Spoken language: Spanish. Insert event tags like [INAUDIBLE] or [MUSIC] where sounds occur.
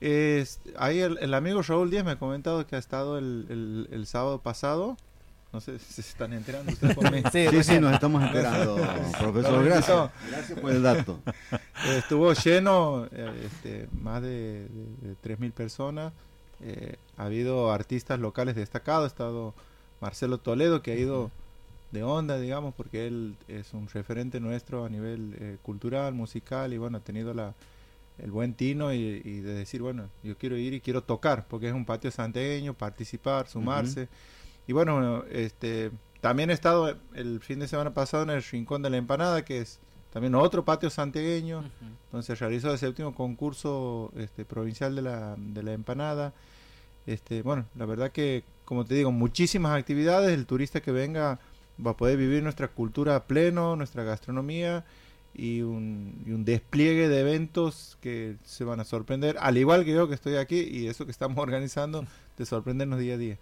Es, ahí el, el amigo Raúl Díaz me ha comentado que ha estado el, el, el sábado pasado. No sé si se están enterando ustedes por mí. [LAUGHS] Sí, sí, sí, nos estamos enterando, [LAUGHS] profesor. Gracias. Gracias por el dato. [LAUGHS] Estuvo lleno, eh, este, más de, de, de 3.000 personas. Eh, ha habido artistas locales destacados. Ha estado Marcelo Toledo, que ha ido de onda, digamos, porque él es un referente nuestro a nivel eh, cultural, musical, y bueno, ha tenido la, el buen tino y, y, de decir, bueno, yo quiero ir y quiero tocar, porque es un patio santeño, participar, sumarse. Uh -huh. Y bueno, este también he estado el fin de semana pasado en el Rincón de la Empanada, que es también otro patio santiagueño, uh -huh. donde se realizó el séptimo concurso este, provincial de la, de la empanada. Este, bueno, la verdad que, como te digo, muchísimas actividades, el turista que venga va a poder vivir nuestra cultura a pleno, nuestra gastronomía y un, y un, despliegue de eventos que se van a sorprender, al igual que yo que estoy aquí y eso que estamos [LAUGHS] organizando, de sorprendernos día a día.